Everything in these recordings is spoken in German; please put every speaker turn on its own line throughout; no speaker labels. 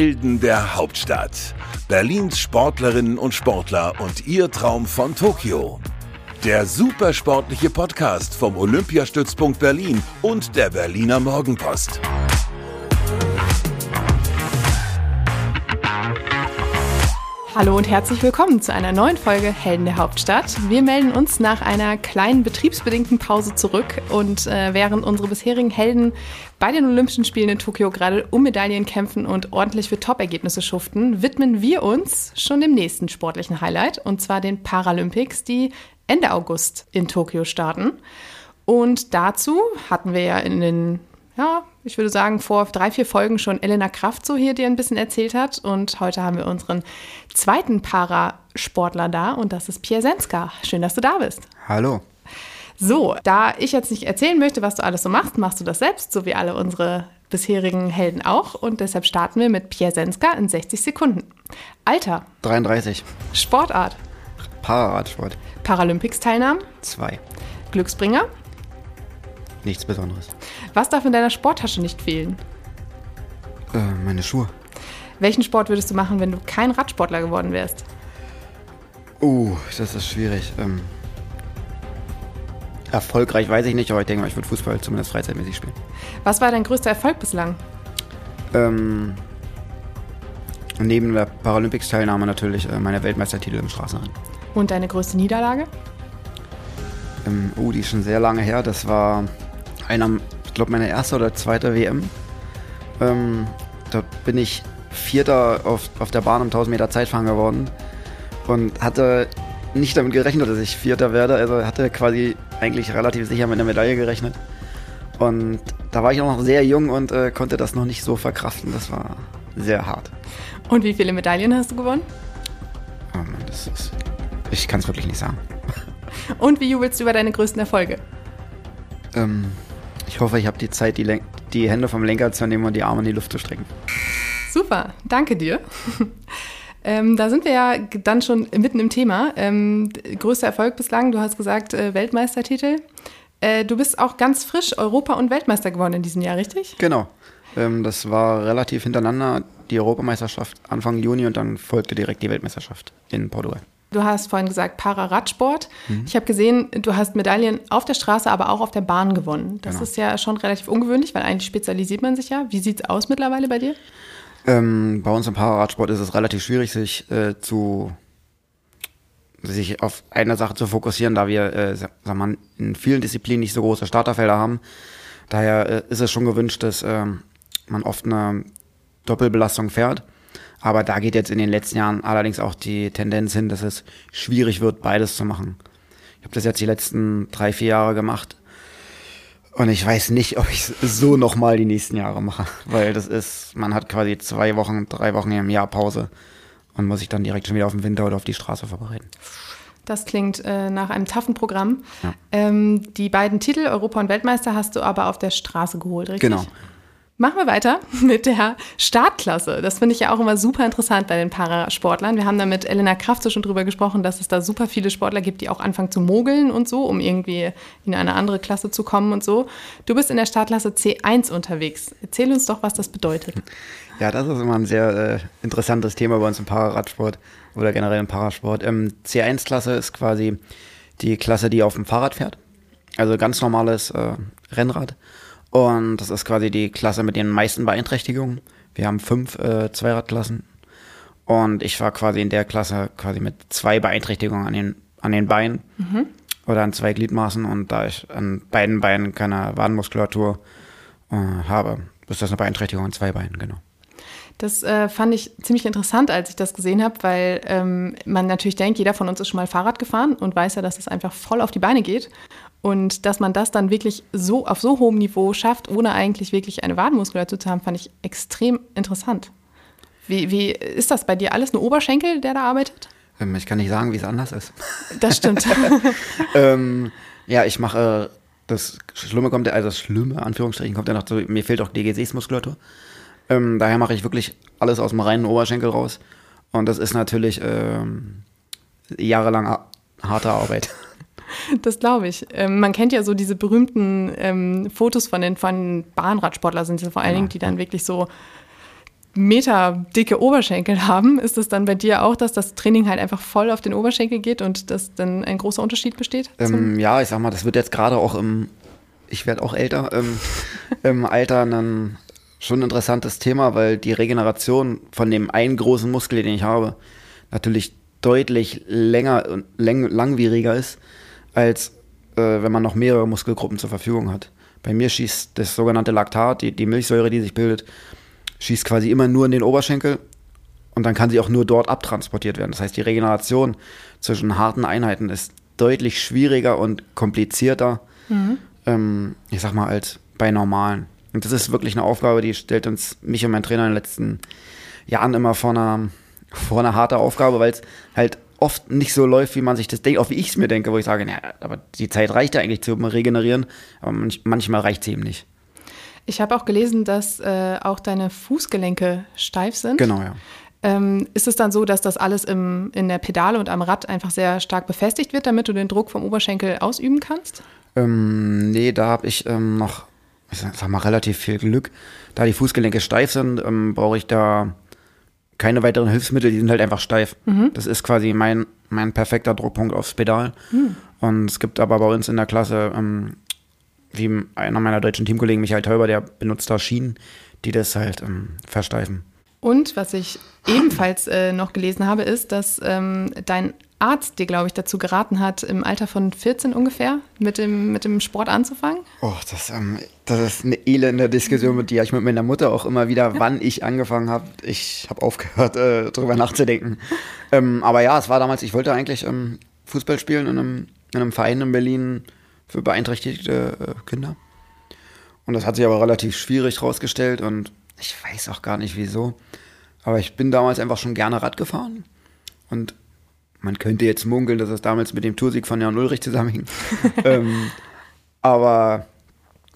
Helden der Hauptstadt. Berlins Sportlerinnen und Sportler und ihr Traum von Tokio. Der supersportliche Podcast vom Olympiastützpunkt Berlin und der Berliner Morgenpost.
Hallo und herzlich willkommen zu einer neuen Folge Helden der Hauptstadt. Wir melden uns nach einer kleinen betriebsbedingten Pause zurück und äh, während unsere bisherigen Helden bei den Olympischen Spielen in Tokio gerade um Medaillen kämpfen und ordentlich für Top-Ergebnisse schuften, widmen wir uns schon dem nächsten sportlichen Highlight und zwar den Paralympics, die Ende August in Tokio starten. Und dazu hatten wir ja in den ja, ich würde sagen, vor drei, vier Folgen schon Elena Kraft so hier dir ein bisschen erzählt hat. Und heute haben wir unseren zweiten Parasportler da und das ist Pierre Senska. Schön, dass du da bist.
Hallo.
So, da ich jetzt nicht erzählen möchte, was du alles so machst, machst du das selbst, so wie alle unsere bisherigen Helden auch. Und deshalb starten wir mit Pierre Senska in 60 Sekunden. Alter.
33.
Sportart.
Pararadsport.
Paralympics-Teilnahmen.
Zwei.
Glücksbringer.
Nichts Besonderes.
Was darf in deiner Sporttasche nicht fehlen?
Äh, meine Schuhe.
Welchen Sport würdest du machen, wenn du kein Radsportler geworden wärst?
Uh, das ist schwierig. Ähm, erfolgreich weiß ich nicht, aber ich denke mal, ich würde Fußball zumindest freizeitmäßig spielen.
Was war dein größter Erfolg bislang?
Ähm, neben der Paralympics-Teilnahme natürlich äh, meine Weltmeistertitel im Straßenrennen.
Und deine größte Niederlage?
Ähm, oh, die ist schon sehr lange her. Das war einer, ich glaube, meine erste oder zweite WM. Ähm, da bin ich Vierter auf, auf der Bahn um 1000 Meter Zeitfahren geworden und hatte nicht damit gerechnet, dass ich Vierter werde. Also hatte quasi eigentlich relativ sicher mit einer Medaille gerechnet. Und da war ich auch noch sehr jung und äh, konnte das noch nicht so verkraften. Das war sehr hart.
Und wie viele Medaillen hast du gewonnen?
Oh Mann, das ist, ich kann es wirklich nicht sagen.
Und wie jubelst du über deine größten Erfolge?
Ähm, ich hoffe, ich habe die Zeit, die, Len die Hände vom Lenker zu nehmen und die Arme in die Luft zu strecken.
Super, danke dir. Ähm, da sind wir ja dann schon mitten im Thema. Ähm, größter Erfolg bislang, du hast gesagt äh, Weltmeistertitel. Äh, du bist auch ganz frisch Europa- und Weltmeister geworden in diesem Jahr, richtig?
Genau. Ähm, das war relativ hintereinander die Europameisterschaft Anfang Juni und dann folgte direkt die Weltmeisterschaft in Portugal.
Du hast vorhin gesagt Pararadsport. Mhm. Ich habe gesehen, du hast Medaillen auf der Straße, aber auch auf der Bahn gewonnen. Das genau. ist ja schon relativ ungewöhnlich, weil eigentlich spezialisiert man sich ja. Wie sieht es aus mittlerweile bei dir?
Ähm, bei uns im Pararadsport ist es relativ schwierig, sich äh, zu sich auf eine Sache zu fokussieren, da wir äh, sag mal, in vielen Disziplinen nicht so große Starterfelder haben. Daher äh, ist es schon gewünscht, dass äh, man oft eine Doppelbelastung fährt. Aber da geht jetzt in den letzten Jahren allerdings auch die Tendenz hin, dass es schwierig wird, beides zu machen. Ich habe das jetzt die letzten drei, vier Jahre gemacht und ich weiß nicht, ob ich es so nochmal die nächsten Jahre mache, weil das ist, man hat quasi zwei Wochen, drei Wochen im Jahr Pause und muss sich dann direkt schon wieder auf den Winter oder auf die Straße vorbereiten.
Das klingt äh, nach einem taffen Programm. Ja. Ähm, die beiden Titel, Europa und Weltmeister, hast du aber auf der Straße geholt, richtig?
Genau.
Machen wir weiter mit der Startklasse. Das finde ich ja auch immer super interessant bei den Parasportlern. Wir haben da mit Elena Kraft so schon drüber gesprochen, dass es da super viele Sportler gibt, die auch anfangen zu mogeln und so, um irgendwie in eine andere Klasse zu kommen und so. Du bist in der Startklasse C1 unterwegs. Erzähl uns doch, was das bedeutet.
Ja, das ist immer ein sehr äh, interessantes Thema bei uns im Pararadsport oder generell im Parasport. Ähm, C1-Klasse ist quasi die Klasse, die auf dem Fahrrad fährt. Also ganz normales äh, Rennrad. Und das ist quasi die Klasse mit den meisten Beeinträchtigungen. Wir haben fünf äh, Zweiradklassen. Und ich war quasi in der Klasse quasi mit zwei Beeinträchtigungen an den, an den Beinen mhm. oder an zwei Gliedmaßen. Und da ich an beiden Beinen keine Wadenmuskulatur äh, habe, ist das eine Beeinträchtigung an zwei Beinen, genau.
Das äh, fand ich ziemlich interessant, als ich das gesehen habe, weil ähm, man natürlich denkt, jeder von uns ist schon mal Fahrrad gefahren und weiß ja, dass es einfach voll auf die Beine geht. Und dass man das dann wirklich so auf so hohem Niveau schafft, ohne eigentlich wirklich eine Wadenmuskulatur zu haben, fand ich extrem interessant. Wie, wie ist das bei dir alles nur Oberschenkel, der da arbeitet?
Ähm, ich kann nicht sagen, wie es anders ist.
Das stimmt.
ähm, ja, ich mache das Schlimme kommt, also das Schlimme, Anführungsstrichen, kommt ja noch zu, mir fehlt auch die Gesäßmuskulatur. Ähm, daher mache ich wirklich alles aus dem reinen Oberschenkel raus. Und das ist natürlich ähm, jahrelang harte Arbeit.
Das glaube ich. Ähm, man kennt ja so diese berühmten ähm, Fotos von den von Bahnradsportlern, sind es vor allen Dingen, die dann wirklich so Meter dicke Oberschenkel haben. Ist es dann bei dir auch, dass das Training halt einfach voll auf den Oberschenkel geht und dass dann ein großer Unterschied besteht?
Ähm, ja, ich sag mal, das wird jetzt gerade auch im, ich werde auch älter, ähm, im Alter ein schon ein interessantes Thema, weil die Regeneration von dem einen großen Muskel, den ich habe, natürlich deutlich länger und läng langwieriger ist, als äh, wenn man noch mehrere Muskelgruppen zur Verfügung hat. Bei mir schießt das sogenannte Laktat, die, die Milchsäure, die sich bildet, schießt quasi immer nur in den Oberschenkel und dann kann sie auch nur dort abtransportiert werden. Das heißt, die Regeneration zwischen harten Einheiten ist deutlich schwieriger und komplizierter, mhm. ähm, ich sag mal, als bei normalen. Und das ist wirklich eine Aufgabe, die stellt uns mich und mein Trainer in den letzten Jahren immer vor einer, vor einer harte Aufgabe, weil es halt oft nicht so läuft, wie man sich das denkt, auch wie ich es mir denke, wo ich sage, naja, aber die Zeit reicht ja eigentlich zum Regenerieren, aber manch, manchmal reicht es eben nicht.
Ich habe auch gelesen, dass äh, auch deine Fußgelenke steif sind.
Genau, ja.
Ähm, ist es dann so, dass das alles im, in der Pedale und am Rad einfach sehr stark befestigt wird, damit du den Druck vom Oberschenkel ausüben kannst?
Ähm, nee, da habe ich ähm, noch ich sag mal, relativ viel Glück. Da die Fußgelenke steif sind, ähm, brauche ich da keine weiteren Hilfsmittel, die sind halt einfach steif. Mhm. Das ist quasi mein, mein perfekter Druckpunkt aufs Pedal. Mhm. Und es gibt aber bei uns in der Klasse, ähm, wie einer meiner deutschen Teamkollegen, Michael Teuber, der benutzt da Schienen, die das halt ähm, versteifen.
Und was ich ebenfalls äh, noch gelesen habe, ist, dass ähm, dein Arzt dir, glaube ich, dazu geraten hat, im Alter von 14 ungefähr mit dem, mit dem Sport anzufangen?
Oh, das, ähm, das ist eine elende Diskussion mit dir. Ich mit meiner Mutter auch immer wieder, wann ich angefangen habe. Ich habe aufgehört, äh, darüber nachzudenken. ähm, aber ja, es war damals, ich wollte eigentlich ähm, Fußball spielen in einem, in einem Verein in Berlin für beeinträchtigte äh, Kinder. Und das hat sich aber relativ schwierig rausgestellt und ich weiß auch gar nicht wieso. Aber ich bin damals einfach schon gerne Rad gefahren. Und man könnte jetzt munkeln, dass es damals mit dem Toursieg von Jan Ulrich zusammenhing. ähm, aber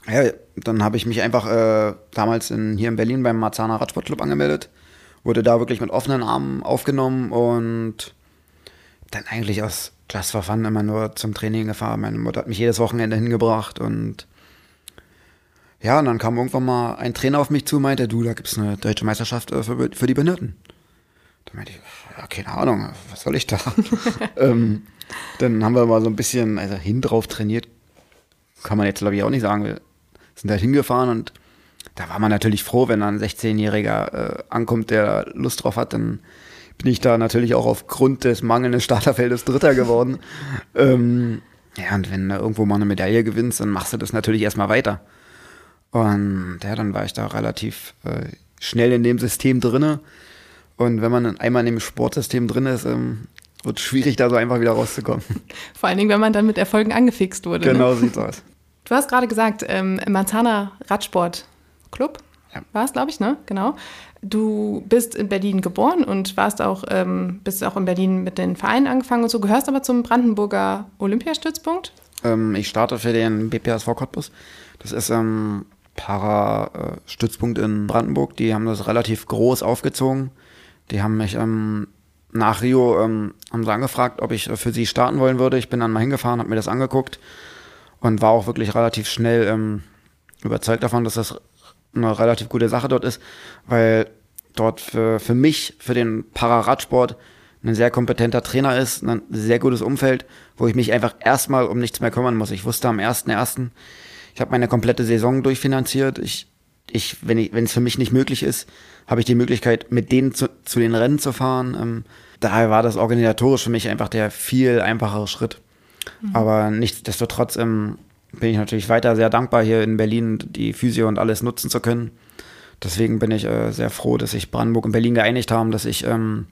ja, dann habe ich mich einfach äh, damals in, hier in Berlin beim Marzahner Radsportclub angemeldet. Wurde da wirklich mit offenen Armen aufgenommen und dann eigentlich aus Just for Fun immer nur zum Training gefahren. Meine Mutter hat mich jedes Wochenende hingebracht und ja, und dann kam irgendwann mal ein Trainer auf mich zu und meinte, du, da gibt es eine deutsche Meisterschaft äh, für, für die Behinderten. Da meinte ich, ja, keine Ahnung, was soll ich da? ähm, dann haben wir mal so ein bisschen, also hin drauf trainiert, kann man jetzt glaube ich auch nicht sagen. Wir sind halt hingefahren und da war man natürlich froh, wenn dann ein 16-Jähriger äh, ankommt, der Lust drauf hat, dann bin ich da natürlich auch aufgrund des mangelnden Starterfeldes Dritter geworden. ähm, ja, und wenn du irgendwo mal eine Medaille gewinnst, dann machst du das natürlich erstmal weiter. Und ja, dann war ich da relativ äh, schnell in dem System drinne. Und wenn man einmal in dem Sportsystem drin ist, ähm, wird es schwierig, da so einfach wieder rauszukommen.
Vor allen Dingen, wenn man dann mit Erfolgen angefixt wurde.
Ne? Genau, ne? sieht's aus.
Du hast gerade gesagt, ähm, Marzana Radsport Club ja. war es, glaube ich, ne? Genau. Du bist in Berlin geboren und warst auch, ähm, bist auch in Berlin mit den Vereinen angefangen und so, gehörst aber zum Brandenburger Olympiastützpunkt?
Ähm, ich starte für den BPSV Cottbus. Das ist ähm, Para-Stützpunkt in Brandenburg. Die haben das relativ groß aufgezogen. Die haben mich ähm, nach Rio ähm, haben sie angefragt, ob ich für sie starten wollen würde. Ich bin dann mal hingefahren, habe mir das angeguckt und war auch wirklich relativ schnell ähm, überzeugt davon, dass das eine relativ gute Sache dort ist, weil dort für, für mich, für den Pararadsport, ein sehr kompetenter Trainer ist, ein sehr gutes Umfeld, wo ich mich einfach erstmal um nichts mehr kümmern muss. Ich wusste am 1.1., ich habe meine komplette Saison durchfinanziert. Ich, ich, wenn ich, wenn es für mich nicht möglich ist, habe ich die Möglichkeit, mit denen zu, zu den Rennen zu fahren. Ähm, daher war das organisatorisch für mich einfach der viel einfachere Schritt. Mhm. Aber nichtsdestotrotz ähm, bin ich natürlich weiter sehr dankbar, hier in Berlin die Physio und alles nutzen zu können. Deswegen bin ich äh, sehr froh, dass sich Brandenburg und Berlin geeinigt haben, dass ich ähm,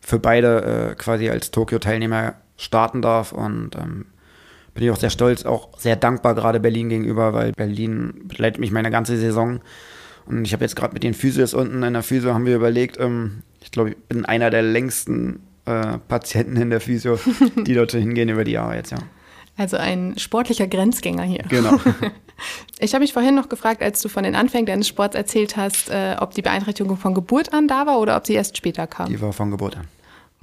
für beide äh, quasi als Tokio-Teilnehmer starten darf und ähm, bin ich auch sehr stolz, auch sehr dankbar gerade Berlin gegenüber, weil Berlin begleitet mich meine ganze Saison. Und ich habe jetzt gerade mit den Physios unten in der Physio haben wir überlegt, ähm, ich glaube, ich bin einer der längsten äh, Patienten in der Physio, die dort hingehen über die Jahre jetzt, ja.
Also ein sportlicher Grenzgänger hier.
Genau.
Ich habe mich vorhin noch gefragt, als du von den Anfängen deines Sports erzählt hast, äh, ob die Beeinträchtigung von Geburt an da war oder ob sie erst später kam.
Die war von Geburt an.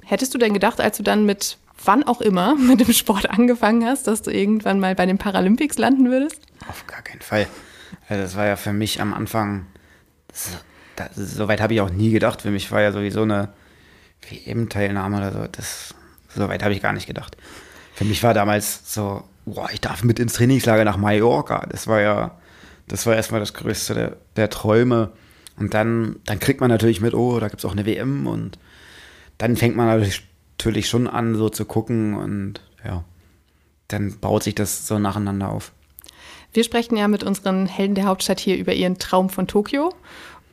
Hättest du denn gedacht, als du dann mit wann auch immer mit dem Sport angefangen hast, dass du irgendwann mal bei den Paralympics landen würdest?
Auf gar keinen Fall. Also das war ja für mich am Anfang, soweit habe ich auch nie gedacht. Für mich war ja sowieso eine WM-Teilnahme oder so. Das, soweit habe ich gar nicht gedacht. Für mich war damals so, boah, ich darf mit ins Trainingslager nach Mallorca. Das war ja, das war erstmal das größte der, der Träume. Und dann, dann kriegt man natürlich mit, oh, da gibt es auch eine WM und dann fängt man natürlich, natürlich schon an, so zu gucken und ja, dann baut sich das so nacheinander auf.
Wir sprechen ja mit unseren Helden der Hauptstadt hier über ihren Traum von Tokio.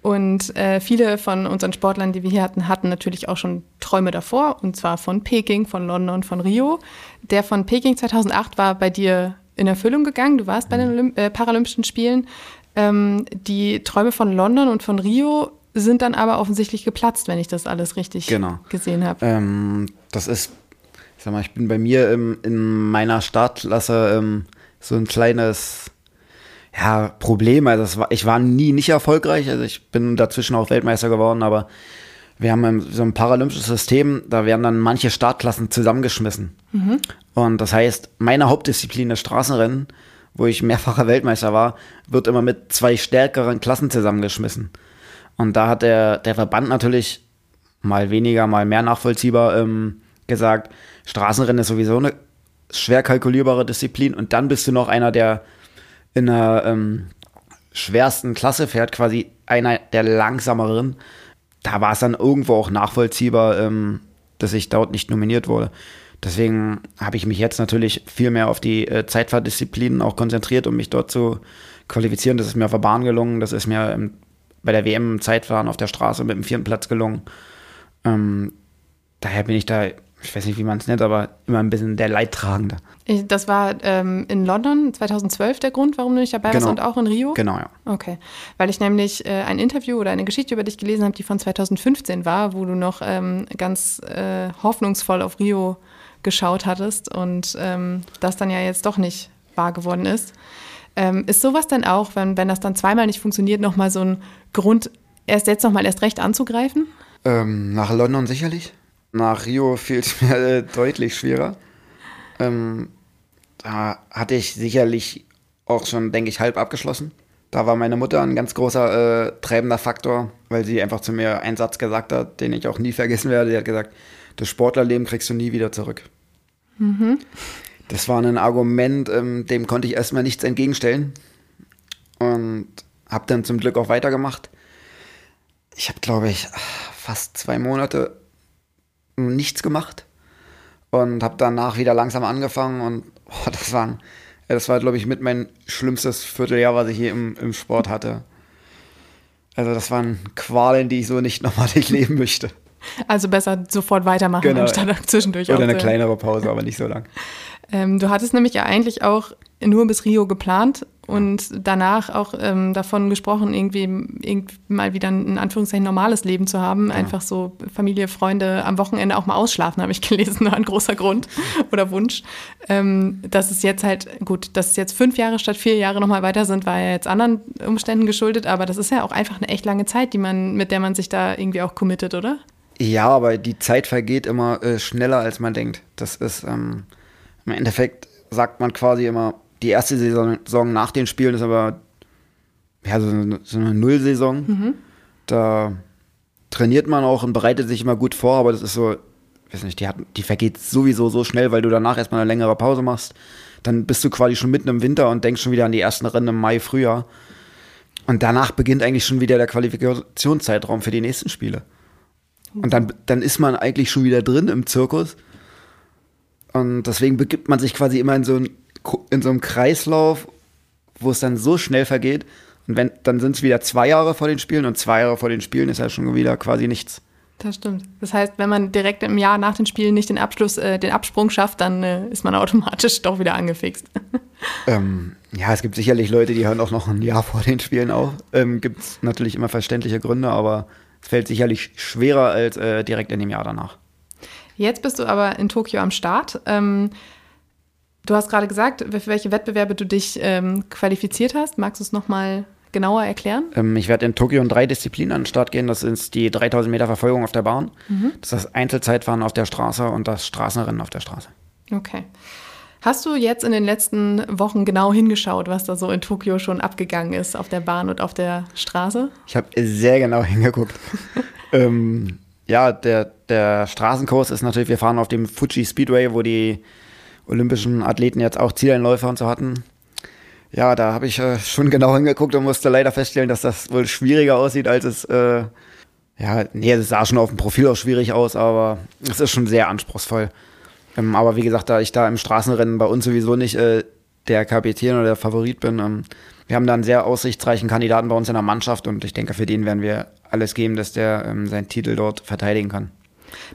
Und äh, viele von unseren Sportlern, die wir hier hatten, hatten natürlich auch schon Träume davor, und zwar von Peking, von London, von Rio. Der von Peking 2008 war bei dir in Erfüllung gegangen. Du warst bei den Olymp äh, Paralympischen Spielen. Ähm, die Träume von London und von Rio sind dann aber offensichtlich geplatzt, wenn ich das alles richtig genau. gesehen habe.
Ähm, das ist, ich sag mal, ich bin bei mir im, in meiner Startklasse ähm, so ein kleines ja, Problem. Also war, ich war nie nicht erfolgreich. Also ich bin dazwischen auch Weltmeister geworden, aber wir haben so ein paralympisches System, da werden dann manche Startklassen zusammengeschmissen. Mhm. Und das heißt, meine Hauptdisziplin, das Straßenrennen, wo ich mehrfacher Weltmeister war, wird immer mit zwei stärkeren Klassen zusammengeschmissen. Und da hat der, der Verband natürlich mal weniger, mal mehr nachvollziehbar ähm, gesagt, Straßenrennen ist sowieso eine schwer kalkulierbare Disziplin und dann bist du noch einer, der in einer ähm, schwersten Klasse fährt, quasi einer der langsameren. Da war es dann irgendwo auch nachvollziehbar, ähm, dass ich dort nicht nominiert wurde. Deswegen habe ich mich jetzt natürlich viel mehr auf die äh, Zeitfahrdisziplinen auch konzentriert, um mich dort zu qualifizieren. Das ist mir auf der Bahn gelungen, das ist mir im, bei der WM im Zeitfahren auf der Straße mit dem vierten Platz gelungen. Ähm, daher bin ich da ich weiß nicht, wie man es nennt, aber immer ein bisschen der Leidtragende.
Das war ähm, in London 2012 der Grund, warum du nicht dabei warst
genau.
und auch in Rio?
Genau, ja.
Okay. Weil ich nämlich äh, ein Interview oder eine Geschichte über dich gelesen habe, die von 2015 war, wo du noch ähm, ganz äh, hoffnungsvoll auf Rio geschaut hattest und ähm, das dann ja jetzt doch nicht wahr geworden ist. Ähm, ist sowas dann auch, wenn, wenn das dann zweimal nicht funktioniert, nochmal so ein Grund, erst jetzt nochmal erst recht anzugreifen?
Ähm, nach London sicherlich. Nach Rio fiel es mir äh, deutlich schwerer. Ähm, da hatte ich sicherlich auch schon, denke ich, halb abgeschlossen. Da war meine Mutter ein ganz großer äh, treibender Faktor, weil sie einfach zu mir einen Satz gesagt hat, den ich auch nie vergessen werde. Sie hat gesagt, das Sportlerleben kriegst du nie wieder zurück. Mhm. Das war ein Argument, ähm, dem konnte ich erstmal nichts entgegenstellen. Und habe dann zum Glück auch weitergemacht. Ich habe, glaube ich, fast zwei Monate nichts gemacht und habe danach wieder langsam angefangen und oh, das war, das war glaube ich, mit mein schlimmstes Vierteljahr, was ich hier im, im Sport hatte. Also das waren Qualen, die ich so nicht nochmal durchleben möchte.
Also besser sofort weitermachen, genau. anstatt zwischendurch
Oder eine kleinere Pause, aber nicht so lang.
Ähm, du hattest nämlich ja eigentlich auch nur bis Rio geplant und danach auch ähm, davon gesprochen, irgendwie, irgendwie mal wieder ein in Anführungszeichen normales Leben zu haben. Ja. Einfach so Familie, Freunde am Wochenende auch mal ausschlafen, habe ich gelesen, war ein großer Grund oder Wunsch. Ähm, dass es jetzt halt, gut, dass es jetzt fünf Jahre statt vier Jahre nochmal weiter sind, war ja jetzt anderen Umständen geschuldet, aber das ist ja auch einfach eine echt lange Zeit, die man, mit der man sich da irgendwie auch committet, oder?
Ja, aber die Zeit vergeht immer äh, schneller, als man denkt. Das ist ähm, im Endeffekt sagt man quasi immer, die erste Saison nach den Spielen ist aber ja, so, eine, so eine Nullsaison. Mhm. Da trainiert man auch und bereitet sich immer gut vor, aber das ist so, weiß nicht, die, hat, die vergeht sowieso so schnell, weil du danach erstmal eine längere Pause machst. Dann bist du quasi schon mitten im Winter und denkst schon wieder an die ersten Rennen im Mai, Frühjahr. Und danach beginnt eigentlich schon wieder der Qualifikationszeitraum für die nächsten Spiele. Und dann, dann ist man eigentlich schon wieder drin im Zirkus. Und deswegen begibt man sich quasi immer in so ein in so einem Kreislauf, wo es dann so schnell vergeht. Und wenn, dann sind es wieder zwei Jahre vor den Spielen und zwei Jahre vor den Spielen ist ja schon wieder quasi nichts.
Das stimmt. Das heißt, wenn man direkt im Jahr nach den Spielen nicht den Abschluss, äh, den Absprung schafft, dann äh, ist man automatisch doch wieder angefixt.
Ähm, ja, es gibt sicherlich Leute, die hören auch noch ein Jahr vor den Spielen auf. Ähm, gibt es natürlich immer verständliche Gründe, aber es fällt sicherlich schwerer als äh, direkt in dem Jahr danach.
Jetzt bist du aber in Tokio am Start. Ähm, Du hast gerade gesagt, für welche Wettbewerbe du dich ähm, qualifiziert hast. Magst du es nochmal genauer erklären?
Ähm, ich werde in Tokio in drei Disziplinen an den Start gehen. Das ist die 3000 Meter Verfolgung auf der Bahn, mhm. das ist das Einzelzeitfahren auf der Straße und das Straßenrennen auf der Straße.
Okay. Hast du jetzt in den letzten Wochen genau hingeschaut, was da so in Tokio schon abgegangen ist, auf der Bahn und auf der Straße?
Ich habe sehr genau hingeguckt. ähm, ja, der, der Straßenkurs ist natürlich, wir fahren auf dem Fuji Speedway, wo die olympischen Athleten jetzt auch Zieleinläufer und so hatten. Ja, da habe ich äh, schon genau hingeguckt und musste leider feststellen, dass das wohl schwieriger aussieht, als es, äh, ja, nee, es sah schon auf dem Profil auch schwierig aus, aber es ist schon sehr anspruchsvoll. Ähm, aber wie gesagt, da ich da im Straßenrennen bei uns sowieso nicht äh, der Kapitän oder der Favorit bin, ähm, wir haben da einen sehr aussichtsreichen Kandidaten bei uns in der Mannschaft und ich denke, für den werden wir alles geben, dass der ähm, seinen Titel dort verteidigen kann.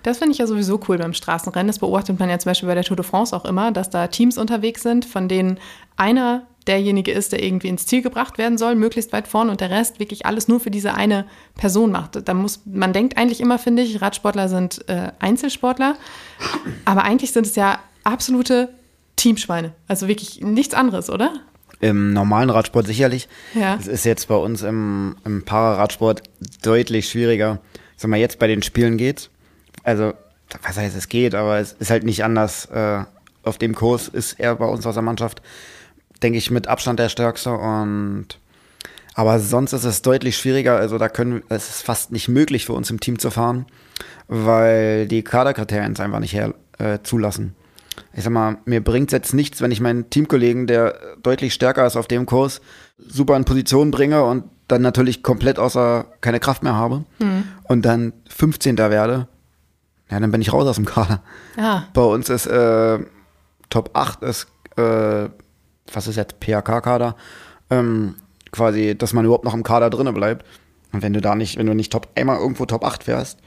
Das finde ich ja sowieso cool beim Straßenrennen. Das beobachtet man ja zum Beispiel bei der Tour de France auch immer, dass da Teams unterwegs sind, von denen einer derjenige ist, der irgendwie ins Ziel gebracht werden soll, möglichst weit vorne und der Rest wirklich alles nur für diese eine Person macht. Da muss, man denkt eigentlich immer, finde ich, Radsportler sind äh, Einzelsportler, aber eigentlich sind es ja absolute Teamschweine. Also wirklich nichts anderes, oder?
Im normalen Radsport sicherlich.
Ja.
Es ist jetzt bei uns im, im Pararadsport deutlich schwieriger. Ich sag mal, jetzt bei den Spielen geht's. Also, was heißt, es geht, aber es ist halt nicht anders. Äh, auf dem Kurs ist er bei uns aus der Mannschaft denke ich, mit Abstand der stärkste. Und aber sonst ist es deutlich schwieriger. Also da können, es ist fast nicht möglich für uns im Team zu fahren, weil die Kaderkriterien es einfach nicht her, äh, zulassen. Ich sag mal, mir bringt es jetzt nichts, wenn ich meinen Teamkollegen, der deutlich stärker ist auf dem Kurs, super in Position bringe und dann natürlich komplett außer keine Kraft mehr habe mhm. und dann 15. werde. Ja, dann bin ich raus aus dem Kader. Ah. Bei uns ist äh, Top 8 ist äh, was ist jetzt, PHK-Kader, ähm, quasi, dass man überhaupt noch im Kader drinne bleibt. Und wenn du da nicht, wenn du nicht Top, einmal irgendwo Top 8 fährst,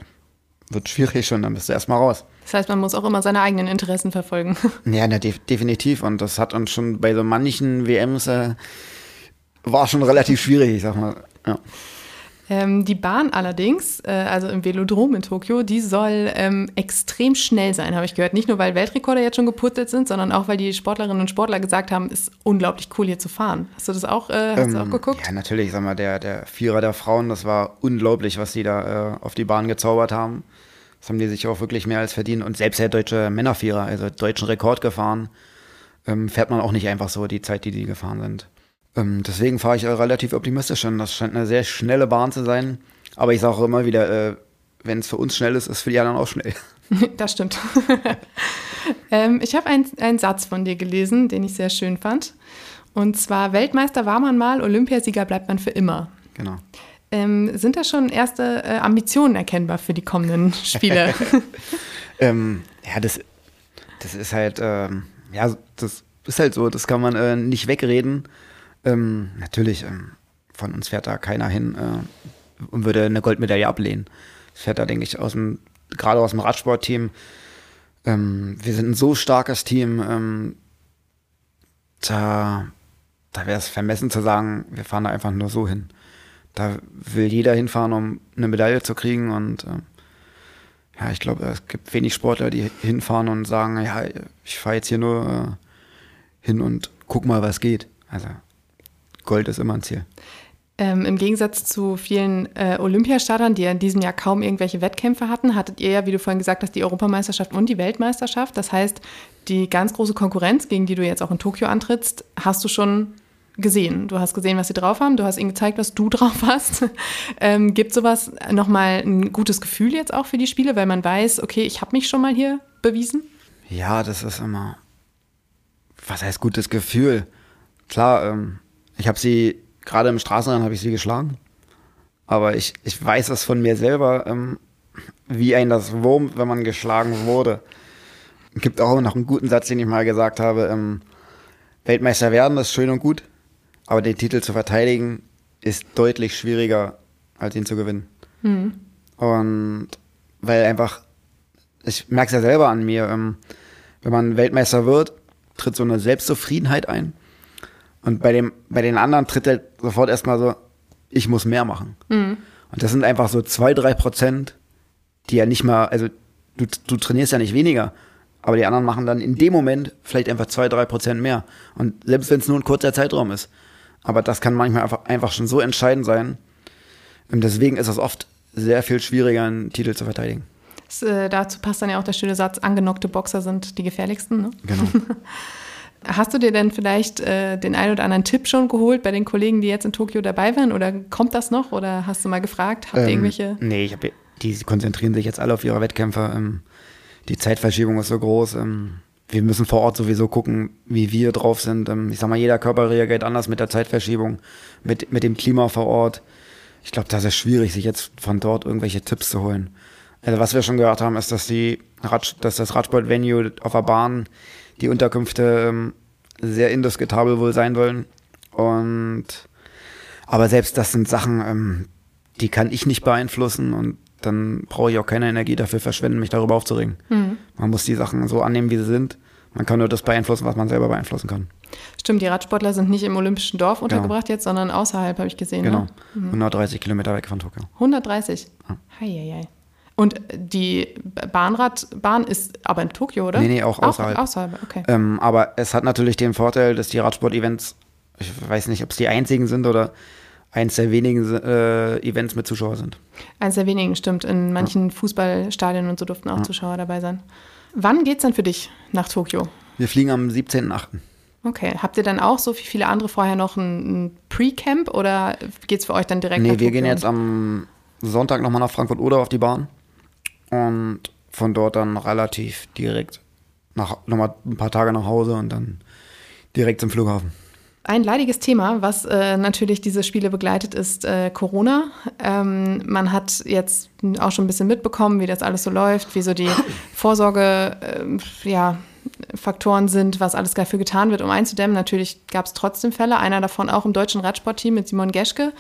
wird schwierig schon, dann bist du erstmal raus.
Das heißt, man muss auch immer seine eigenen Interessen verfolgen.
Ja, ne, de definitiv. Und das hat uns schon bei so manchen WMs äh, war schon relativ schwierig, ich sag mal. Ja.
Ähm, die Bahn allerdings, äh, also im Velodrom in Tokio, die soll ähm, extrem schnell sein, habe ich gehört. Nicht nur, weil Weltrekorde jetzt schon geputzelt sind, sondern auch, weil die Sportlerinnen und Sportler gesagt haben, ist unglaublich cool hier zu fahren. Hast du das auch, äh, hast ähm, du auch geguckt?
Ja, natürlich. Sag mal, der, der Vierer der Frauen, das war unglaublich, was die da äh, auf die Bahn gezaubert haben. Das haben die sich auch wirklich mehr als verdient. Und selbst der deutsche Männervierer, also deutschen Rekord gefahren, ähm, fährt man auch nicht einfach so die Zeit, die die gefahren sind. Ähm, deswegen fahre ich relativ optimistisch an. Das scheint eine sehr schnelle Bahn zu sein. Aber ich sage auch immer wieder, äh, wenn es für uns schnell ist, ist für die anderen auch schnell.
Das stimmt. ähm, ich habe einen Satz von dir gelesen, den ich sehr schön fand. Und zwar, Weltmeister war man mal, Olympiasieger bleibt man für immer.
Genau.
Ähm, sind da schon erste äh, Ambitionen erkennbar für die kommenden Spiele?
ähm, ja, das, das ist halt, ähm, ja, das ist halt so, das kann man äh, nicht wegreden. Ähm, natürlich, ähm, von uns fährt da keiner hin äh, und würde eine Goldmedaille ablehnen. Das fährt da, denke ich, aus dem, gerade aus dem Radsportteam. Ähm, wir sind ein so starkes Team, ähm, da, da wäre es vermessen zu sagen, wir fahren da einfach nur so hin. Da will jeder hinfahren, um eine Medaille zu kriegen und äh, ja, ich glaube, es gibt wenig Sportler, die hinfahren und sagen, ja, ich fahre jetzt hier nur äh, hin und guck mal, was geht. Also Gold ist immer ein Ziel.
Ähm, Im Gegensatz zu vielen äh, Olympiastartern, die ja in diesem Jahr kaum irgendwelche Wettkämpfe hatten, hattet ihr ja, wie du vorhin gesagt hast, die Europameisterschaft und die Weltmeisterschaft. Das heißt, die ganz große Konkurrenz, gegen die du jetzt auch in Tokio antrittst, hast du schon gesehen. Du hast gesehen, was sie drauf haben. Du hast ihnen gezeigt, was du drauf hast. ähm, gibt sowas nochmal ein gutes Gefühl jetzt auch für die Spiele, weil man weiß, okay, ich habe mich schon mal hier bewiesen?
Ja, das ist immer. Was heißt gutes Gefühl? Klar, ähm, ich habe sie, gerade im Straßenrennen habe ich sie geschlagen. Aber ich, ich weiß es von mir selber, ähm, wie ein das wurmt, wenn man geschlagen wurde. Es gibt auch noch einen guten Satz, den ich mal gesagt habe. Ähm, Weltmeister werden ist schön und gut, aber den Titel zu verteidigen ist deutlich schwieriger, als ihn zu gewinnen. Mhm. Und weil einfach, ich merke es ja selber an mir, ähm, wenn man Weltmeister wird, tritt so eine Selbstzufriedenheit ein. Und bei, dem, bei den anderen tritt halt sofort erstmal so, ich muss mehr machen. Mhm. Und das sind einfach so zwei, drei Prozent, die ja nicht mal, also du, du trainierst ja nicht weniger, aber die anderen machen dann in dem Moment vielleicht einfach zwei, drei Prozent mehr. Und selbst wenn es nur ein kurzer Zeitraum ist. Aber das kann manchmal einfach, einfach schon so entscheidend sein. Und deswegen ist es oft sehr viel schwieriger, einen Titel zu verteidigen.
Das, äh, dazu passt dann ja auch der schöne Satz, angenockte Boxer sind die gefährlichsten. Ne?
Genau.
Hast du dir denn vielleicht äh, den einen oder anderen Tipp schon geholt bei den Kollegen, die jetzt in Tokio dabei waren? Oder kommt das noch? Oder hast du mal gefragt? Habt ihr
Ähm,
irgendwelche?
Nee, ich hab, die konzentrieren sich jetzt alle auf ihre Wettkämpfe. Ähm, die Zeitverschiebung ist so groß. Ähm, wir müssen vor Ort sowieso gucken, wie wir drauf sind. Ähm, ich sag mal, jeder Körper reagiert anders mit der Zeitverschiebung, mit, mit dem Klima vor Ort. Ich glaube, das ist schwierig, sich jetzt von dort irgendwelche Tipps zu holen. Also was wir schon gehört haben, ist, dass, die Rad, dass das Radsport-Venue auf der Bahn die Unterkünfte ähm, sehr indiskutabel wohl sein wollen. Und aber selbst das sind Sachen, ähm, die kann ich nicht beeinflussen und dann brauche ich auch keine Energie dafür verschwenden, mich darüber aufzuregen. Man muss die Sachen so annehmen, wie sie sind. Man kann nur das beeinflussen, was man selber beeinflussen kann.
Stimmt, die Radsportler sind nicht im Olympischen Dorf untergebracht jetzt, sondern außerhalb, habe ich gesehen.
Genau.
Ne?
130 Kilometer weg von Tokio.
130. Heieiei. Und die Bahnradbahn ist aber in Tokio, oder?
Nee, nee, auch außerhalb.
Auch außerhalb, okay.
Ähm, aber es hat natürlich den Vorteil, dass die Radsport-Events, ich weiß nicht, ob es die einzigen sind oder eins der wenigen äh, Events mit Zuschauern sind.
Eines der wenigen, stimmt. In manchen Fußballstadien und so durften auch Zuschauer dabei sein. Wann geht's dann für dich nach Tokio?
Wir fliegen am 17.8.
Okay. Habt ihr dann auch so wie viele andere vorher noch ein, ein Pre-Camp oder geht's für euch dann direkt nach
Nee, wir
Tokio?
gehen jetzt am Sonntag nochmal nach Frankfurt-Oder auf die Bahn und von dort dann relativ direkt nach, nochmal ein paar Tage nach Hause und dann direkt zum Flughafen.
Ein leidiges Thema, was äh, natürlich diese Spiele begleitet, ist äh, Corona. Ähm, man hat jetzt auch schon ein bisschen mitbekommen, wie das alles so läuft, wie so die Vorsorge, ähm, ja, sind, was alles dafür getan wird, um einzudämmen. Natürlich gab es trotzdem Fälle, einer davon auch im deutschen Radsportteam mit Simon Geschke,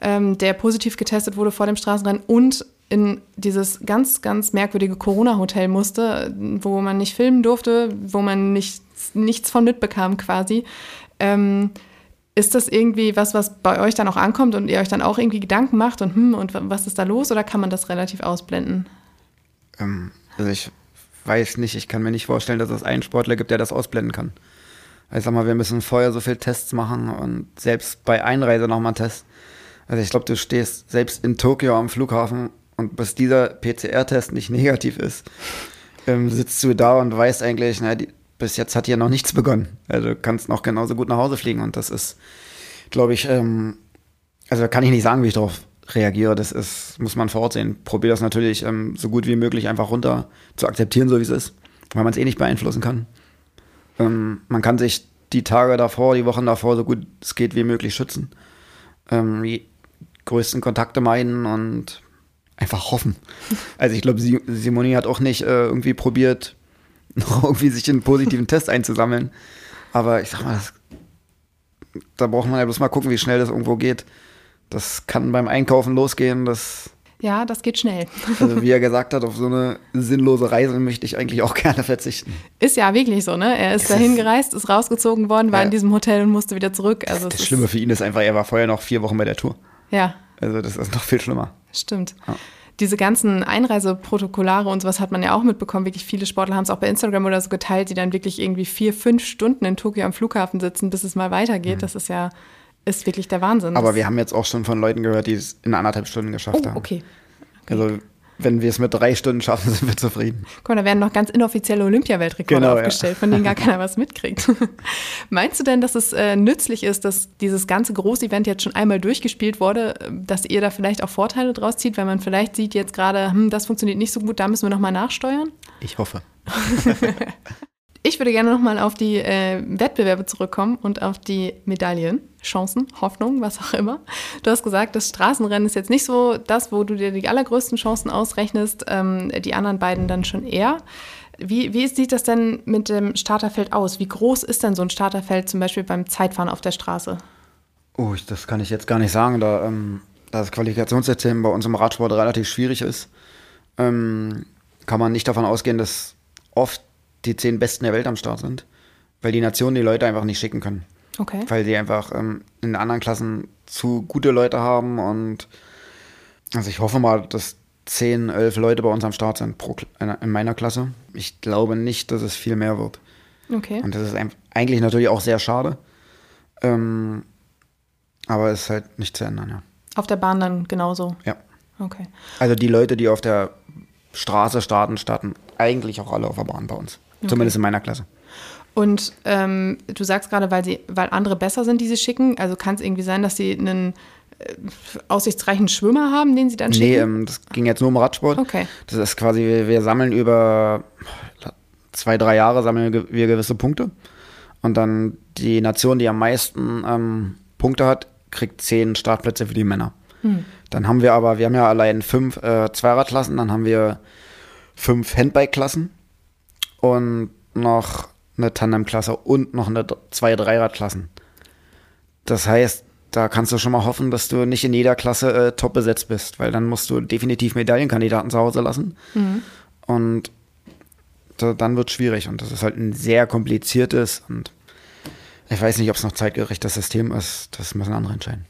ähm, der positiv getestet wurde vor dem Straßenrennen und in dieses ganz, ganz merkwürdige Corona-Hotel musste, wo man nicht filmen durfte, wo man nichts, nichts von mitbekam quasi. Ähm, ist das irgendwie was, was bei euch dann auch ankommt und ihr euch dann auch irgendwie Gedanken macht und hm, und was ist da los oder kann man das relativ ausblenden?
Ähm, also ich weiß nicht, ich kann mir nicht vorstellen, dass es einen Sportler gibt, der das ausblenden kann. Ich sag mal, wir müssen vorher so viele Tests machen und selbst bei Einreise nochmal einen Test. Also ich glaube, du stehst selbst in Tokio am Flughafen und bis dieser PCR-Test nicht negativ ist, ähm, sitzt du da und weißt eigentlich, na, die, bis jetzt hat hier noch nichts begonnen. Also du kannst noch genauso gut nach Hause fliegen und das ist, glaube ich, ähm, also kann ich nicht sagen, wie ich darauf reagiere. Das ist, muss man vor Ort sehen. Probier das natürlich ähm, so gut wie möglich einfach runter zu akzeptieren, so wie es ist, weil man es eh nicht beeinflussen kann. Ähm, man kann sich die Tage davor, die Wochen davor so gut es geht wie möglich schützen. Ähm, die größten Kontakte meiden und einfach hoffen. Also ich glaube, Simoni hat auch nicht äh, irgendwie probiert, noch irgendwie sich einen positiven Test einzusammeln. Aber ich sag mal, das, da braucht man ja bloß mal gucken, wie schnell das irgendwo geht. Das kann beim Einkaufen losgehen. Das,
Ja, das geht schnell.
also wie er gesagt hat, auf so eine sinnlose Reise möchte ich eigentlich auch gerne verzichten.
Ist ja wirklich so, ne? Er ist
Es
dahin
ist-
gereist, ist rausgezogen worden, war
Ja.
in diesem Hotel und musste wieder zurück. Also
Das Schlimme für ihn ist einfach, er war vorher noch vier Wochen bei der Tour.
Ja,
Also das ist noch viel schlimmer.
Stimmt.
Ja.
Diese ganzen Einreiseprotokollare und sowas hat man ja auch mitbekommen. Wirklich viele Sportler haben es auch bei Instagram oder so geteilt, die dann wirklich irgendwie vier, fünf Stunden in Tokio am Flughafen sitzen, bis es mal weitergeht. Das ist ja, ist wirklich der Wahnsinn.
Mhm. Aber wir haben jetzt auch schon von Leuten gehört, die es in anderthalb Stunden geschafft
Oh,
haben.
okay.
Also wenn wir es mit drei Stunden schaffen, sind wir zufrieden.
Guck mal, da werden noch ganz inoffizielle Olympiaweltrekorde
Genau, ja.
aufgestellt, von denen gar keiner was mitkriegt. Meinst du denn, dass es äh, nützlich ist, dass dieses ganze Großevent jetzt schon einmal durchgespielt wurde, dass ihr da vielleicht auch Vorteile draus zieht, weil man vielleicht sieht jetzt gerade, hm, das funktioniert nicht so gut, da müssen wir nochmal nachsteuern?
Ich hoffe.
Ich würde gerne nochmal auf die äh, Wettbewerbe zurückkommen und auf die Medaillen, Chancen, Hoffnung, was auch immer. Du hast gesagt, das Straßenrennen ist jetzt nicht so das, wo du dir die allergrößten Chancen ausrechnest, ähm, die anderen beiden dann schon eher. Wie, wie sieht das denn mit dem Starterfeld aus? Wie groß ist denn so ein Starterfeld zum Beispiel beim Zeitfahren auf der Straße?
Oh, ich- das kann ich jetzt gar nicht sagen, da ähm, das Qualifikationssystem bei uns im Radsport relativ schwierig ist. Ähm, kann man nicht davon ausgehen, dass oft die zehn Besten der Welt am Start sind, weil die Nationen die Leute einfach nicht schicken können.
Okay.
weil sie einfach ähm, in anderen Klassen zu gute Leute haben und also ich hoffe mal, dass 10, 11 Leute bei uns am Start sind pro, in meiner Klasse. Ich glaube nicht, dass es viel mehr wird.
Okay.
Und das ist eigentlich natürlich auch sehr schade. Ähm, aber es ist halt nicht zu ändern, ja.
Auf der Bahn dann genauso.
ja.
Okay.
Also die Leute, die auf der Straße starten, starten eigentlich auch alle auf der Bahn bei uns. Zumindest in meiner Klasse.
Und ähm, du sagst gerade, weil, sie, weil andere besser sind, die sie schicken. Also kann es irgendwie sein, dass sie einen äh, aussichtsreichen Schwimmer haben, den sie dann schicken?
Nee, ähm, das ging jetzt nur um Radsport.
Okay.
Das ist quasi, wir, wir sammeln über zwei, drei Jahre sammeln wir gewisse Punkte. Und dann die Nation, die am meisten ähm, Punkte hat, kriegt zehn Startplätze für die Männer. Hm. Dann haben wir aber, wir haben ja allein fünf äh, Zweiradklassen, dann haben wir fünf Handbike-Klassen und noch eine Tandem-Klasse und noch eine zwei Dreiradklassen. Das heißt, da kannst du schon mal hoffen, dass du nicht in jeder Klasse äh, top besetzt bist, weil dann musst du definitiv Medaillenkandidaten zu Hause lassen. Mhm. Und da, dann wird es schwierig. Und das ist halt ein sehr kompliziertes und ich weiß nicht, ob es noch zeitgerechtes System ist. Das müssen andere entscheiden.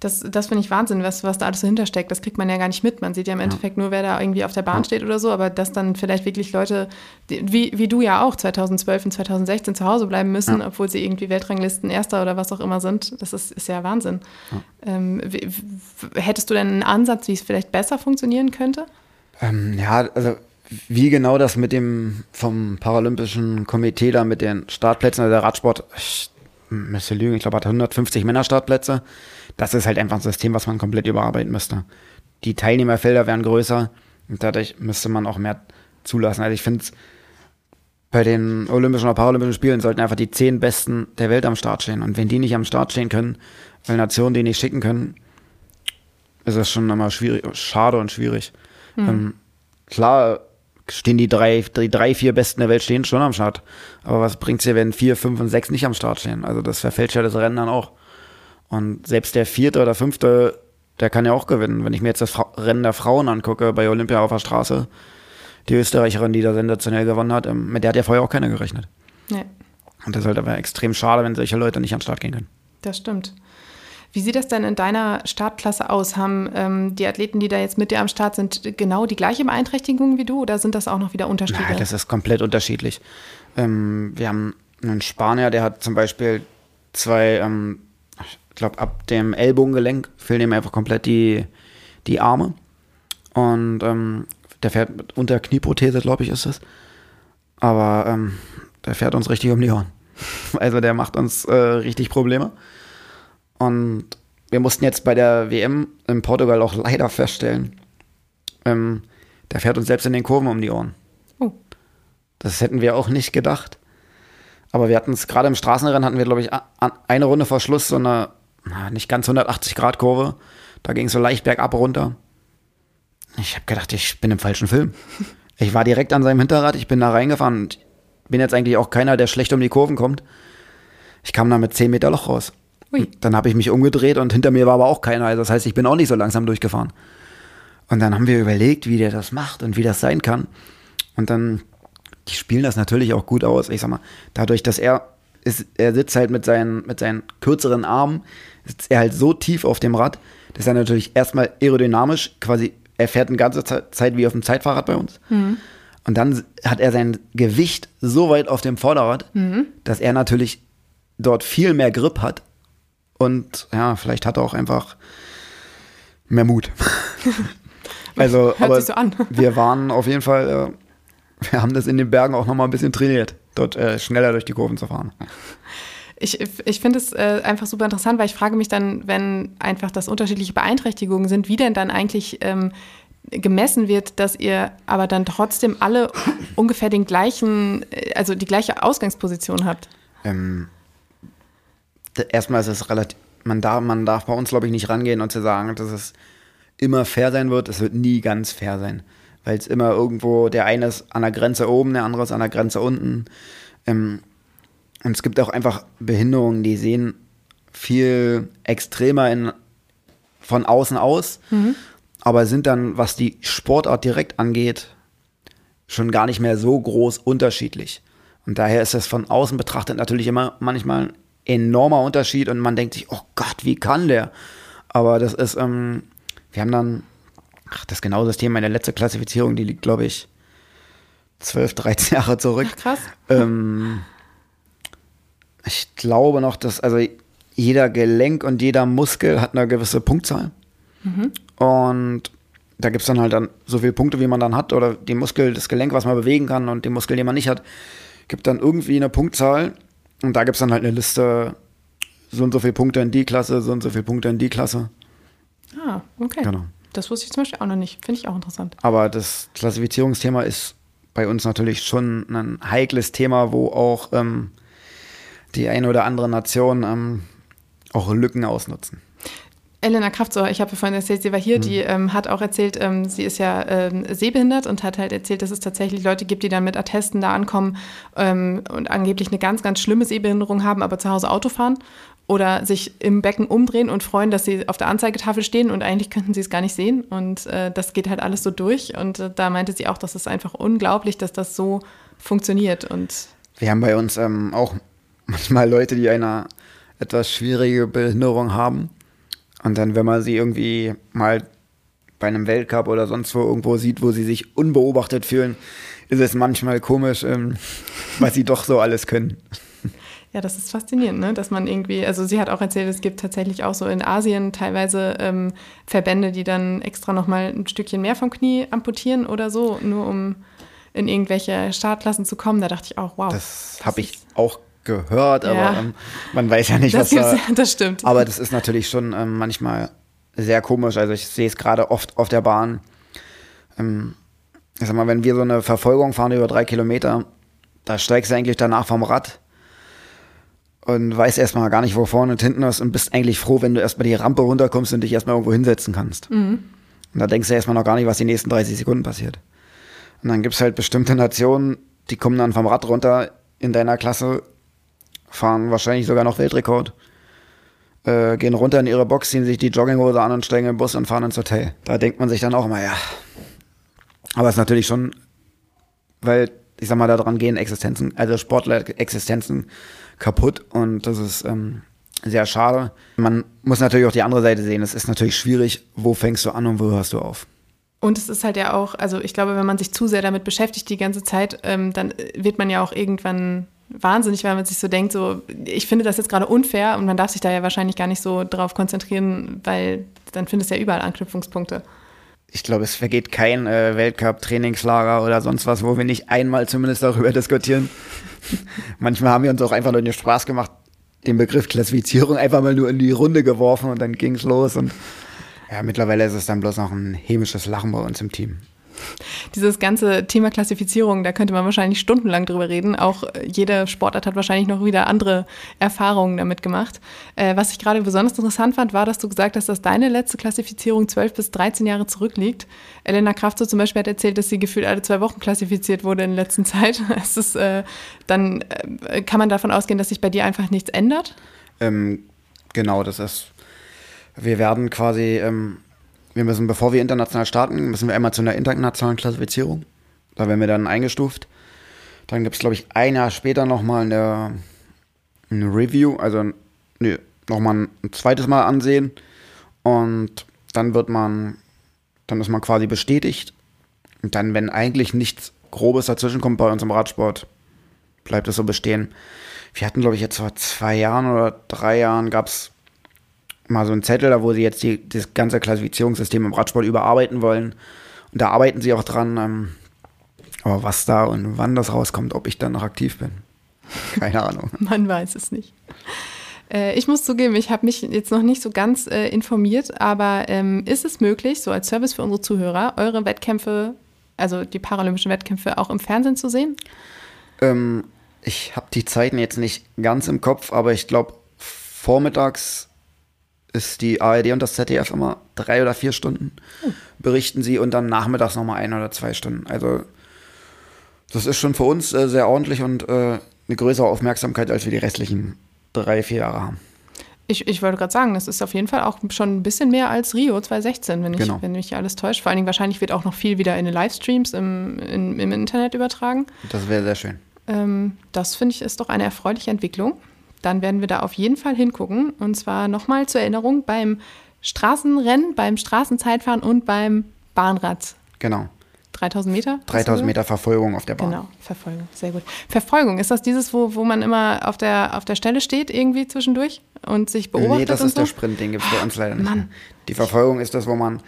Das, das finde ich Wahnsinn, was, was da alles dahinter steckt. Das kriegt man ja gar nicht mit. Man sieht ja im Endeffekt nur, wer da irgendwie auf der Bahn steht oder so, aber dass dann vielleicht wirklich Leute, wie, wie du ja auch 2012 und 2016 zu Hause bleiben müssen, ja. obwohl sie irgendwie Weltranglisten Erster oder was auch immer sind, das ist, ist ja Wahnsinn. Ja. Ähm, hättest du denn einen Ansatz, wie es vielleicht besser funktionieren könnte?
Ähm, ja, also wie genau das mit dem vom Paralympischen Komitee da mit den Startplätzen, also der Radsport, ich müsste lügen, ich glaube, hat 150 Männerstartplätze. Das ist halt einfach ein System, was man komplett überarbeiten müsste. Die Teilnehmerfelder wären größer und dadurch müsste man auch mehr zulassen. Also ich finde bei den Olympischen oder Paralympischen Spielen sollten einfach die zehn Besten der Welt am Start stehen. Und wenn die nicht am Start stehen können, weil Nationen die nicht schicken können, ist das schon immer schwierig, schade und schwierig. Mhm. Ähm, klar stehen die drei, die drei, vier Besten der Welt stehen schon am Start. Aber was bringt es dir, wenn vier, fünf und sechs nicht am Start stehen? Also das verfälscht ja das Rennen dann auch. Und selbst der vierte oder fünfte, der kann ja auch gewinnen. Wenn ich mir jetzt das Rennen der Frauen angucke bei Olympia auf der Straße, die Österreicherin, die da sensationell gewonnen hat, ähm, mit der hat ja vorher auch keiner gerechnet. Nee. Und das ist halt aber extrem schade, wenn solche Leute nicht an den Start gehen können.
Das stimmt. Wie sieht das denn in deiner Startklasse aus? Haben ähm, die Athleten, die da jetzt mit dir am Start sind, genau die gleiche Beeinträchtigung wie du oder sind das auch noch wieder Unterschiede?
Nein, das ist komplett unterschiedlich. Ähm, wir haben einen Spanier, der hat zum Beispiel zwei, ähm, ich glaube, ab dem Ellbogengelenk fehlen ihm einfach komplett die, die Arme. Und ähm, der fährt mit unter Knieprothese, glaube ich, ist es. Aber ähm, der fährt uns richtig um die Ohren. Also der macht uns äh, richtig Probleme. Und wir mussten jetzt bei der WM in Portugal auch leider feststellen, ähm, der fährt uns selbst in den Kurven um die Ohren. Oh. Das hätten wir auch nicht gedacht. Aber wir hatten es gerade im Straßenrennen, hatten wir, glaube ich, eine Runde vor Schluss so eine, nicht ganz 180-Grad-Kurve. Da ging es so leicht bergab runter. Ich habe gedacht, ich bin im falschen Film. Ich war direkt an seinem Hinterrad, ich bin da reingefahren und bin jetzt eigentlich auch keiner, der schlecht um die Kurven kommt. Ich kam da mit 10 Meter Loch raus. Ui. Dann habe ich mich umgedreht und hinter mir war aber auch keiner. Also das heißt, ich bin auch nicht so langsam durchgefahren. Und dann haben wir überlegt, wie der das macht und wie das sein kann. Und dann, die spielen das natürlich auch gut aus. Ich sag mal, dadurch, dass er ist, er sitzt halt mit seinen, mit seinen kürzeren Armen, sitzt er halt so tief auf dem Rad, dass er natürlich erstmal aerodynamisch quasi, er fährt eine ganze Zeit wie auf dem Zeitfahrrad bei uns. Mhm. Und dann hat er sein Gewicht so weit auf dem Vorderrad, mhm. dass er natürlich dort viel mehr Grip hat und ja, vielleicht hat er auch einfach mehr Mut. also, Hört aber so wir waren auf jeden Fall, äh, wir haben das in den Bergen auch nochmal ein bisschen trainiert, dort äh, schneller durch die Kurven zu fahren.
Ich, ich finde es äh, einfach super interessant, weil ich frage mich dann, wenn einfach das unterschiedliche Beeinträchtigungen sind, wie denn dann eigentlich ähm, gemessen wird, dass ihr aber dann trotzdem alle ungefähr den gleichen, äh, also die gleiche Ausgangsposition habt. Ähm,
erstmal ist es relativ, man darf, man darf bei uns, glaube ich, nicht rangehen und zu sagen, dass es immer fair sein wird. Es wird nie ganz fair sein. Weil es immer irgendwo, der eine ist an der Grenze oben, der andere ist an der Grenze unten. Ähm, und es gibt auch einfach Behinderungen, die sehen viel extremer in, von außen aus, mhm. aber sind dann, was die Sportart direkt angeht, schon gar nicht mehr so groß unterschiedlich. Und daher ist es von außen betrachtet natürlich immer manchmal enormer Unterschied und man denkt sich, oh Gott, wie kann der? Aber das ist, ähm, wir haben dann, ach, das genaue System, meine letzte Klassifizierung, die liegt, glaube ich, 12, 13 Jahre zurück. Ach, krass. Ähm, ich glaube noch, dass, also jeder Gelenk und jeder Muskel hat eine gewisse Punktzahl. Mhm. Und da gibt es dann halt dann so viele Punkte, wie man dann hat, oder den Muskel, das Gelenk, was man bewegen kann und den Muskel, den man nicht hat, gibt dann irgendwie eine Punktzahl und da gibt es dann halt eine Liste, so und so viele Punkte in die Klasse, so und so viele Punkte in die Klasse.
Ah, okay.
Genau.
Das wusste ich zum Beispiel auch noch nicht. Finde ich auch interessant.
Aber das Klassifizierungsthema ist bei uns natürlich schon ein heikles Thema, wo auch ähm, die eine oder andere Nation ähm, auch Lücken ausnutzen.
Elena Kraftsauer, ich habe vorhin erzählt, sie war hier, mhm. die ähm, hat auch erzählt, ähm, sie ist ja ähm, sehbehindert und hat halt erzählt, dass es tatsächlich Leute gibt, die dann mit Attesten da ankommen ähm, und angeblich eine ganz, ganz schlimme Sehbehinderung haben, aber zu Hause Auto fahren oder sich im Becken umdrehen und freuen, dass sie auf der Anzeigetafel stehen und eigentlich könnten sie es gar nicht sehen und äh, das geht halt alles so durch und äh, da meinte sie auch, das ist einfach unglaublich, dass das so funktioniert und
wir haben bei uns ähm, auch manchmal Leute, die eine etwas schwierige Behinderung haben und dann, wenn man sie irgendwie mal bei einem Weltcup oder sonst wo irgendwo sieht, wo sie sich unbeobachtet fühlen, ist es manchmal komisch, ähm, was sie doch so alles können.
Ja, das ist faszinierend, ne? dass man irgendwie, also sie hat auch erzählt, es gibt tatsächlich auch so in Asien teilweise ähm, Verbände, die dann extra nochmal ein Stückchen mehr vom Knie amputieren oder so, nur um in irgendwelche Startklassen zu kommen. Da dachte ich auch, wow.
Das, das habe ich auch gehört, aber ja. ähm, man weiß ja nicht, das was da.
Das stimmt.
Aber das ist natürlich schon ähm, manchmal sehr komisch. Also ich sehe es gerade oft auf der Bahn. Ähm, ich sag mal, wenn wir so eine Verfolgung fahren über drei Kilometer, da steigst du eigentlich danach vom Rad und weißt erstmal gar nicht, wo vorne und hinten ist und bist eigentlich froh, wenn du erstmal die Rampe runterkommst und dich erstmal irgendwo hinsetzen kannst. Mhm. Und da denkst du erstmal noch gar nicht, was die nächsten 30 Sekunden passiert. Und dann gibt es halt bestimmte Nationen, die kommen dann vom Rad runter in deiner Klasse fahren wahrscheinlich sogar noch Weltrekord. Äh, gehen runter in ihre Box, ziehen sich die Jogginghose an und steigen den Bus und fahren ins Hotel. Da denkt man sich dann auch immer, ja. Aber es ist natürlich schon, weil, ich sag mal, daran gehen Existenzen, also Sportler-Existenzen kaputt und das ist ähm, sehr schade. Man muss natürlich auch die andere Seite sehen. Es ist natürlich schwierig, wo fängst du an und wo hörst du auf.
Und es ist halt ja auch, also ich glaube, wenn man sich zu sehr damit beschäftigt die ganze Zeit, ähm, dann wird man ja auch irgendwann wahnsinnig, weil man sich so denkt, so, ich finde das jetzt gerade unfair und man darf sich da ja wahrscheinlich gar nicht so drauf konzentrieren, weil dann findest du ja überall Anknüpfungspunkte.
Ich glaube, es vergeht kein äh, Weltcup-Trainingslager oder sonst was, wo wir nicht einmal zumindest darüber diskutieren. Manchmal haben wir uns auch einfach nur den Spaß gemacht, den Begriff Klassifizierung einfach mal nur in die Runde geworfen und dann ging es los. Und ja, mittlerweile ist es dann bloß noch ein hämisches Lachen bei uns im Team.
Dieses ganze Thema Klassifizierung, da könnte man wahrscheinlich stundenlang drüber reden. Auch äh, jede Sportart hat wahrscheinlich noch wieder andere Erfahrungen damit gemacht. Äh, was ich gerade besonders interessant fand, war, dass du gesagt hast, dass deine letzte Klassifizierung 12 bis 13 Jahre zurückliegt. Elena Kraft so zum Beispiel hat erzählt, dass sie gefühlt alle zwei Wochen klassifiziert wurde in der letzten Zeit. Es ist, äh, dann äh, kann man davon ausgehen, dass sich bei dir einfach nichts ändert?
Ähm, genau, das ist. Wir werden quasi ähm, wir müssen, bevor wir international starten, müssen wir einmal zu einer internationalen Klassifizierung. Da werden wir dann eingestuft. Dann gibt es, glaube ich, ein Jahr später nochmal eine, eine Review, also nee, nochmal ein zweites Mal ansehen. Und dann wird man, dann ist man quasi bestätigt. Und dann, wenn eigentlich nichts Grobes dazwischen kommt bei uns im Radsport, bleibt es so bestehen. Wir hatten, glaube ich, jetzt vor zwei Jahren oder drei Jahren gab es mal so einen Zettel, da wo sie jetzt die, das ganze Klassifizierungssystem im Radsport überarbeiten wollen. Und da arbeiten sie auch dran. Ähm, aber was da und wann das rauskommt, ob ich dann noch aktiv bin, keine Ahnung.
Man weiß es nicht. Äh, ich muss zugeben, ich habe mich jetzt noch nicht so ganz äh, informiert, aber ähm, ist es möglich, so als Service für unsere Zuhörer, eure Wettkämpfe, also die paralympischen Wettkämpfe, auch im Fernsehen zu sehen?
Ähm, ich habe die Zeiten jetzt nicht ganz im Kopf, aber ich glaube, vormittags ist die ARD und das ZDF immer drei oder vier Stunden oh. berichten sie und dann nachmittags nochmal ein oder zwei Stunden. Also das ist schon für uns äh, sehr ordentlich und äh, eine größere Aufmerksamkeit, als wir die restlichen drei, vier Jahre haben.
Ich, ich wollte gerade sagen, das ist auf jeden Fall auch schon ein bisschen mehr als Rio 2016, wenn, ich, genau. wenn mich alles täuscht. Vor allen Dingen wahrscheinlich wird auch noch viel wieder in den Livestreams im, in, im Internet übertragen.
Das wäre sehr schön.
Ähm, das finde ich ist doch eine erfreuliche Entwicklung dann werden wir da auf jeden Fall hingucken. Und zwar nochmal zur Erinnerung beim Straßenrennen, beim Straßenzeitfahren und beim Bahnrad.
Genau.
3000 Meter?
3000 Meter Verfolgung auf der Bahn.
Genau, Verfolgung, sehr gut. Verfolgung, ist das dieses, wo, wo man immer auf der, auf der Stelle steht, irgendwie zwischendurch und sich beobachtet? Nee,
das ist
so?
der Sprint, den gibt es bei uns leider nicht. Mann. Die Verfolgung ist das, wo man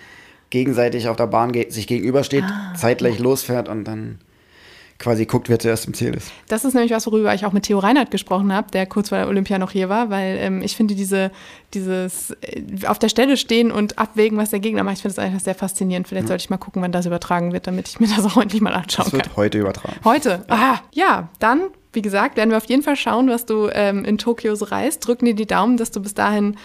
gegenseitig auf der Bahn ge sich gegenübersteht, ah, zeitgleich losfährt und dann quasi guckt, wer zuerst im Ziel ist.
Das ist nämlich was, worüber ich auch mit Theo Reinhardt gesprochen habe, der kurz vor der Olympia noch hier war, weil ähm, ich finde diese, dieses äh, auf der Stelle stehen und abwägen, was der Gegner macht, ich finde das einfach sehr faszinierend. Vielleicht mhm. sollte ich mal gucken, wann das übertragen wird, damit ich mir das auch endlich mal anschauen kann. Das
wird heute übertragen.
Heute? Ah, ja, dann wie gesagt, werden wir auf jeden Fall schauen, was du ähm, in Tokio so reist. Drücken dir die Daumen, dass du bis dahin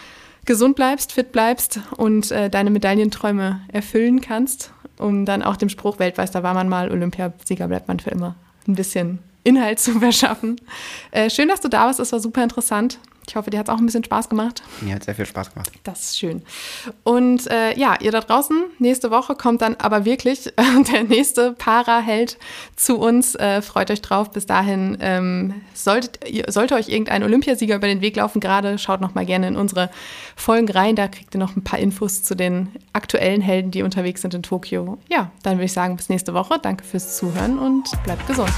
gesund bleibst, fit bleibst und äh, deine Medaillenträume erfüllen kannst um dann auch dem Spruch Weltmeister war man mal, Olympiasieger bleibt man für immer, ein bisschen Inhalt zu verschaffen. Äh, schön, dass du da warst, es war super interessant. Ich hoffe, dir hat es auch ein bisschen Spaß gemacht.
Mir hat sehr viel Spaß gemacht.
Das ist schön. Und äh, ja, ihr da draußen, nächste Woche kommt dann aber wirklich äh, der nächste Para-Held zu uns. Äh, freut euch drauf. Bis dahin ähm, solltet, sollte euch irgendein Olympiasieger über den Weg laufen. Gerade schaut noch mal gerne in unsere Folgen rein. Da kriegt ihr noch ein paar Infos zu den aktuellen Helden, die unterwegs sind in Tokio. Ja, dann würde ich sagen, bis nächste Woche. Danke fürs Zuhören und bleibt gesund.